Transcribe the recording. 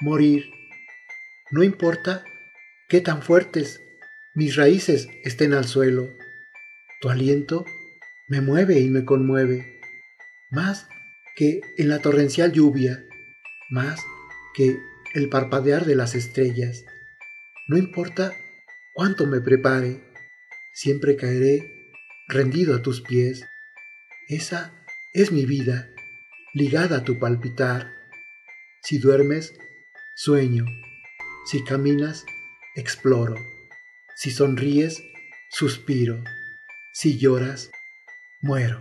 morir. No importa qué tan fuertes mis raíces estén al suelo, tu aliento me mueve y me conmueve, más que en la torrencial lluvia, más que el parpadear de las estrellas. No importa cuánto me prepare, siempre caeré rendido a tus pies. Esa es mi vida, ligada a tu palpitar. Si duermes, sueño. Si caminas, exploro. Si sonríes, suspiro. Si lloras, muero.